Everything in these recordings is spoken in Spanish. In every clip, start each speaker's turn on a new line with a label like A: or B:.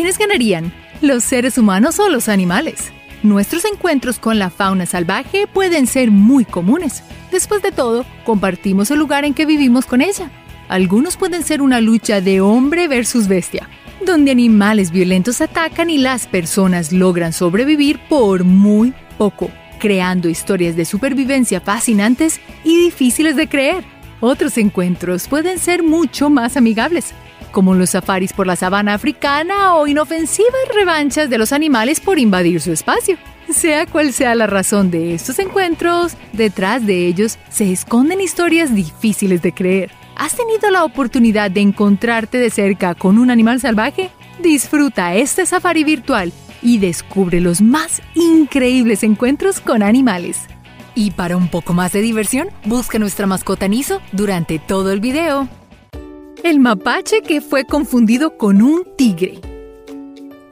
A: ¿quiénes ganarían? ¿Los seres humanos o los animales? Nuestros encuentros con la fauna salvaje pueden ser muy comunes. Después de todo, compartimos el lugar en que vivimos con ella. Algunos pueden ser una lucha de hombre versus bestia, donde animales violentos atacan y las personas logran sobrevivir por muy poco, creando historias de supervivencia fascinantes y difíciles de creer. Otros encuentros pueden ser mucho más amigables, como los safaris por la sabana africana o inofensivas revanchas de los animales por invadir su espacio. Sea cual sea la razón de estos encuentros, detrás de ellos se esconden historias difíciles de creer. ¿Has tenido la oportunidad de encontrarte de cerca con un animal salvaje? Disfruta este safari virtual y descubre los más increíbles encuentros con animales. Y para un poco más de diversión, busca nuestra mascota Niso durante todo el video. El mapache que fue confundido con un tigre.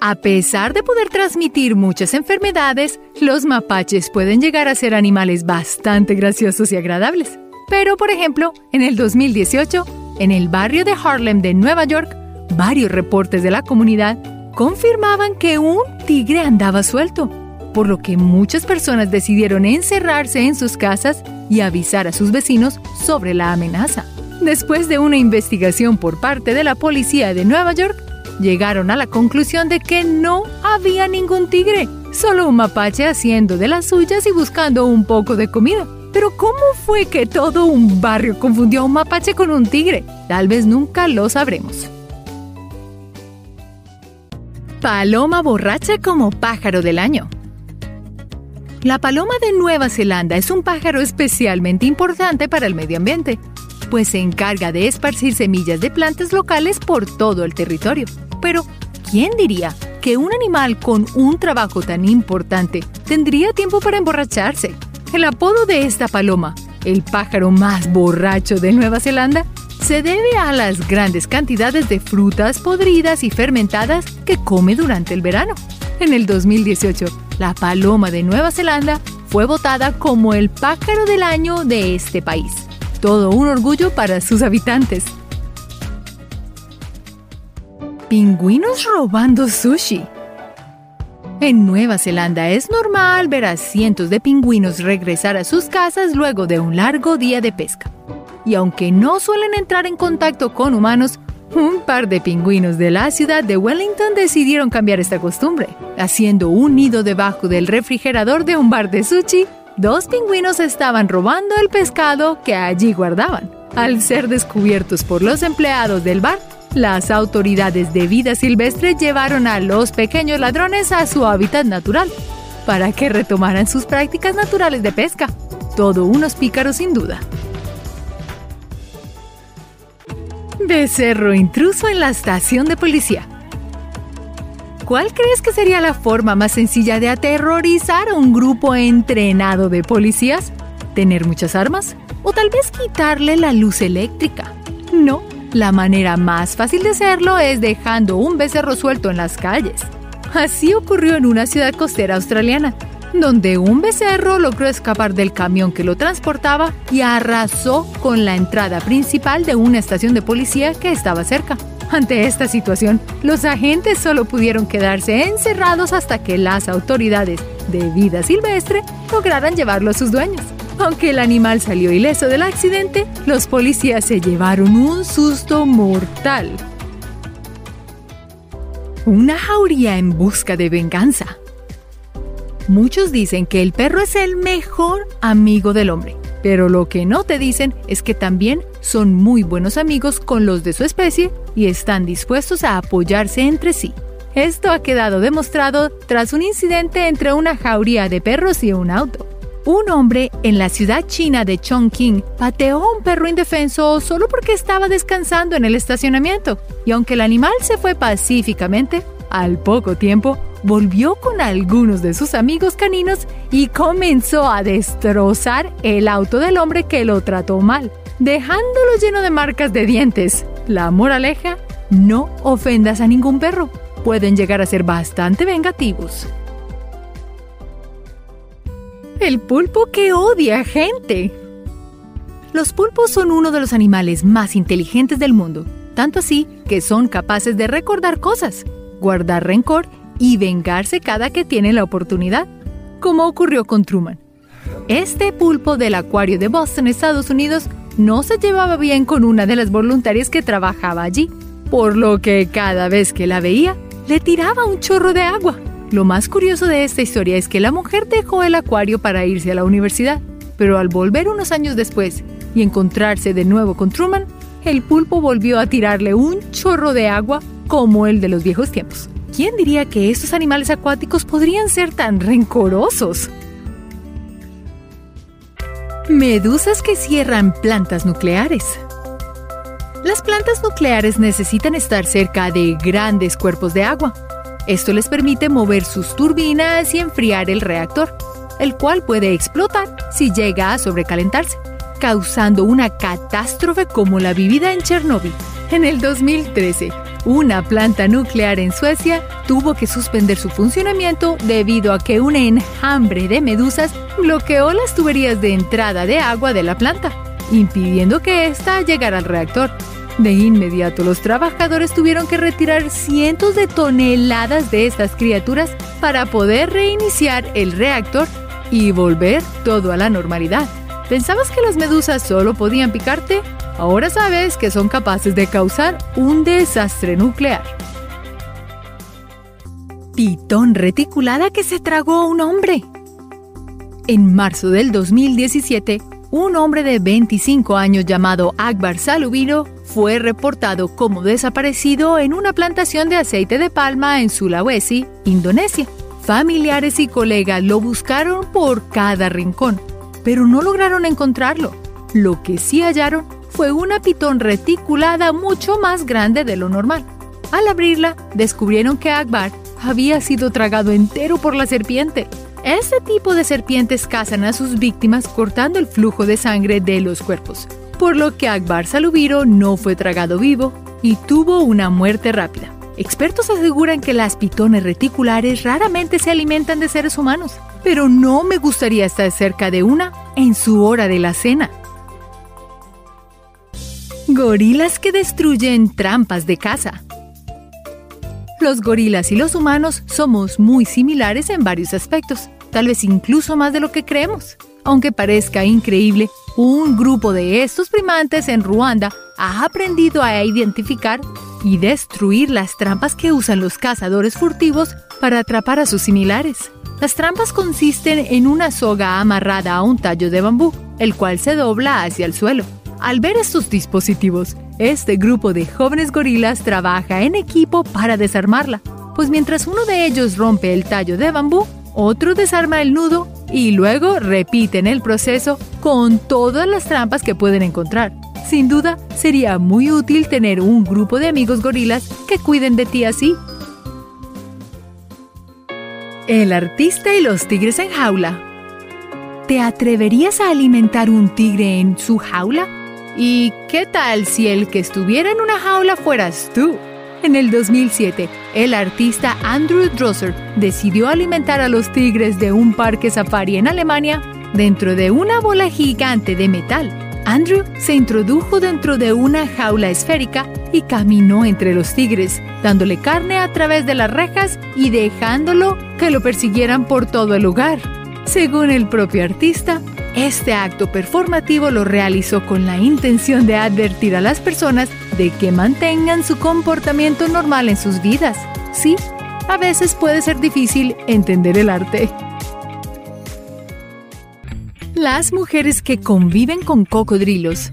A: A pesar de poder transmitir muchas enfermedades, los mapaches pueden llegar a ser animales bastante graciosos y agradables. Pero, por ejemplo, en el 2018, en el barrio de Harlem de Nueva York, varios reportes de la comunidad confirmaban que un tigre andaba suelto, por lo que muchas personas decidieron encerrarse en sus casas y avisar a sus vecinos sobre la amenaza. Después de una investigación por parte de la policía de Nueva York, llegaron a la conclusión de que no había ningún tigre, solo un mapache haciendo de las suyas y buscando un poco de comida. Pero ¿cómo fue que todo un barrio confundió a un mapache con un tigre? Tal vez nunca lo sabremos. Paloma borracha como pájaro del año. La paloma de Nueva Zelanda es un pájaro especialmente importante para el medio ambiente pues se encarga de esparcir semillas de plantas locales por todo el territorio. Pero, ¿quién diría que un animal con un trabajo tan importante tendría tiempo para emborracharse? El apodo de esta paloma, el pájaro más borracho de Nueva Zelanda, se debe a las grandes cantidades de frutas podridas y fermentadas que come durante el verano. En el 2018, la paloma de Nueva Zelanda fue votada como el pájaro del año de este país todo un orgullo para sus habitantes. Pingüinos robando sushi. En Nueva Zelanda es normal ver a cientos de pingüinos regresar a sus casas luego de un largo día de pesca. Y aunque no suelen entrar en contacto con humanos, un par de pingüinos de la ciudad de Wellington decidieron cambiar esta costumbre, haciendo un nido debajo del refrigerador de un bar de sushi dos pingüinos estaban robando el pescado que allí guardaban. Al ser descubiertos por los empleados del bar, las autoridades de vida silvestre llevaron a los pequeños ladrones a su hábitat natural para que retomaran sus prácticas naturales de pesca. Todo unos pícaros sin duda. Becerro intruso en la estación de policía. ¿Cuál crees que sería la forma más sencilla de aterrorizar a un grupo entrenado de policías? ¿Tener muchas armas? ¿O tal vez quitarle la luz eléctrica? No, la manera más fácil de hacerlo es dejando un becerro suelto en las calles. Así ocurrió en una ciudad costera australiana, donde un becerro logró escapar del camión que lo transportaba y arrasó con la entrada principal de una estación de policía que estaba cerca. Ante esta situación, los agentes solo pudieron quedarse encerrados hasta que las autoridades de vida silvestre lograran llevarlo a sus dueños. Aunque el animal salió ileso del accidente, los policías se llevaron un susto mortal. Una jauría en busca de venganza. Muchos dicen que el perro es el mejor amigo del hombre, pero lo que no te dicen es que también son muy buenos amigos con los de su especie y están dispuestos a apoyarse entre sí. Esto ha quedado demostrado tras un incidente entre una jauría de perros y un auto. Un hombre en la ciudad china de Chongqing pateó a un perro indefenso solo porque estaba descansando en el estacionamiento, y aunque el animal se fue pacíficamente, al poco tiempo volvió con algunos de sus amigos caninos y comenzó a destrozar el auto del hombre que lo trató mal dejándolo lleno de marcas de dientes. La moraleja, no ofendas a ningún perro. Pueden llegar a ser bastante vengativos. El pulpo que odia gente. Los pulpos son uno de los animales más inteligentes del mundo, tanto así que son capaces de recordar cosas. guardar rencor y vengarse cada que tiene la oportunidad, como ocurrió con Truman. Este pulpo del acuario de Boston, Estados Unidos, no se llevaba bien con una de las voluntarias que trabajaba allí, por lo que cada vez que la veía, le tiraba un chorro de agua. Lo más curioso de esta historia es que la mujer dejó el acuario para irse a la universidad, pero al volver unos años después y encontrarse de nuevo con Truman, el pulpo volvió a tirarle un chorro de agua como el de los viejos tiempos. ¿Quién diría que estos animales acuáticos podrían ser tan rencorosos? Medusas que cierran plantas nucleares. Las plantas nucleares necesitan estar cerca de grandes cuerpos de agua. Esto les permite mover sus turbinas y enfriar el reactor, el cual puede explotar si llega a sobrecalentarse, causando una catástrofe como la vivida en Chernóbil. En el 2013, una planta nuclear en Suecia tuvo que suspender su funcionamiento debido a que un enjambre de medusas bloqueó las tuberías de entrada de agua de la planta, impidiendo que ésta llegara al reactor. De inmediato los trabajadores tuvieron que retirar cientos de toneladas de estas criaturas para poder reiniciar el reactor y volver todo a la normalidad. ¿Pensabas que las medusas solo podían picarte? Ahora sabes que son capaces de causar un desastre nuclear. Pitón reticulada que se tragó a un hombre. En marzo del 2017, un hombre de 25 años llamado Akbar Salubino fue reportado como desaparecido en una plantación de aceite de palma en Sulawesi, Indonesia. Familiares y colegas lo buscaron por cada rincón, pero no lograron encontrarlo. Lo que sí hallaron fue una pitón reticulada mucho más grande de lo normal. Al abrirla, descubrieron que Akbar había sido tragado entero por la serpiente. Este tipo de serpientes cazan a sus víctimas cortando el flujo de sangre de los cuerpos, por lo que Akbar Salubiro no fue tragado vivo y tuvo una muerte rápida. Expertos aseguran que las pitones reticulares raramente se alimentan de seres humanos, pero no me gustaría estar cerca de una en su hora de la cena. Gorilas que destruyen trampas de caza. Los gorilas y los humanos somos muy similares en varios aspectos, tal vez incluso más de lo que creemos. Aunque parezca increíble, un grupo de estos primates en Ruanda ha aprendido a identificar y destruir las trampas que usan los cazadores furtivos para atrapar a sus similares. Las trampas consisten en una soga amarrada a un tallo de bambú, el cual se dobla hacia el suelo. Al ver estos dispositivos, este grupo de jóvenes gorilas trabaja en equipo para desarmarla, pues mientras uno de ellos rompe el tallo de bambú, otro desarma el nudo y luego repiten el proceso con todas las trampas que pueden encontrar. Sin duda, sería muy útil tener un grupo de amigos gorilas que cuiden de ti así. El artista y los tigres en jaula. ¿Te atreverías a alimentar un tigre en su jaula? ¿Y qué tal si el que estuviera en una jaula fueras tú? En el 2007, el artista Andrew Drosser decidió alimentar a los tigres de un parque safari en Alemania dentro de una bola gigante de metal. Andrew se introdujo dentro de una jaula esférica y caminó entre los tigres, dándole carne a través de las rejas y dejándolo que lo persiguieran por todo el lugar. Según el propio artista, este acto performativo lo realizó con la intención de advertir a las personas de que mantengan su comportamiento normal en sus vidas. Sí, a veces puede ser difícil entender el arte. Las mujeres que conviven con cocodrilos.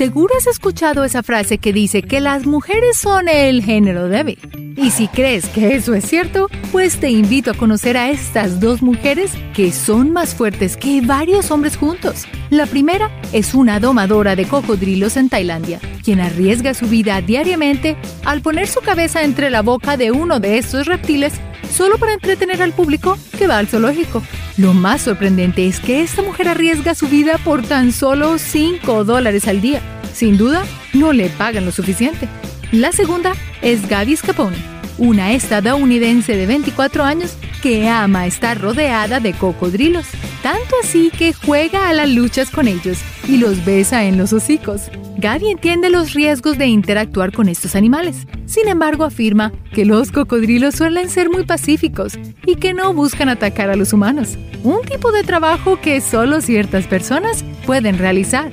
A: Seguro has escuchado esa frase que dice que las mujeres son el género débil. Y si crees que eso es cierto, pues te invito a conocer a estas dos mujeres que son más fuertes que varios hombres juntos. La primera es una domadora de cocodrilos en Tailandia, quien arriesga su vida diariamente al poner su cabeza entre la boca de uno de estos reptiles solo para entretener al público que va al zoológico. Lo más sorprendente es que esta mujer arriesga su vida por tan solo 5 dólares al día. Sin duda, no le pagan lo suficiente. La segunda es Gaby Scapone, una estadounidense de 24 años que ama estar rodeada de cocodrilos, tanto así que juega a las luchas con ellos y los besa en los hocicos. Gaby entiende los riesgos de interactuar con estos animales. Sin embargo, afirma que los cocodrilos suelen ser muy pacíficos y que no buscan atacar a los humanos. Un tipo de trabajo que solo ciertas personas pueden realizar.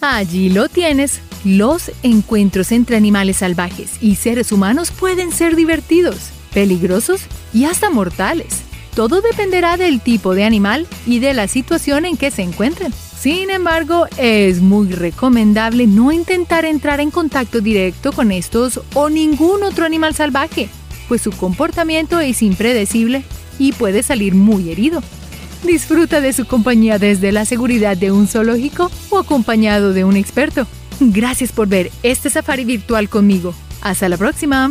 A: Allí lo tienes. Los encuentros entre animales salvajes y seres humanos pueden ser divertidos, peligrosos y hasta mortales. Todo dependerá del tipo de animal y de la situación en que se encuentren. Sin embargo, es muy recomendable no intentar entrar en contacto directo con estos o ningún otro animal salvaje, pues su comportamiento es impredecible y puede salir muy herido. Disfruta de su compañía desde la seguridad de un zoológico o acompañado de un experto. Gracias por ver este safari virtual conmigo. Hasta la próxima.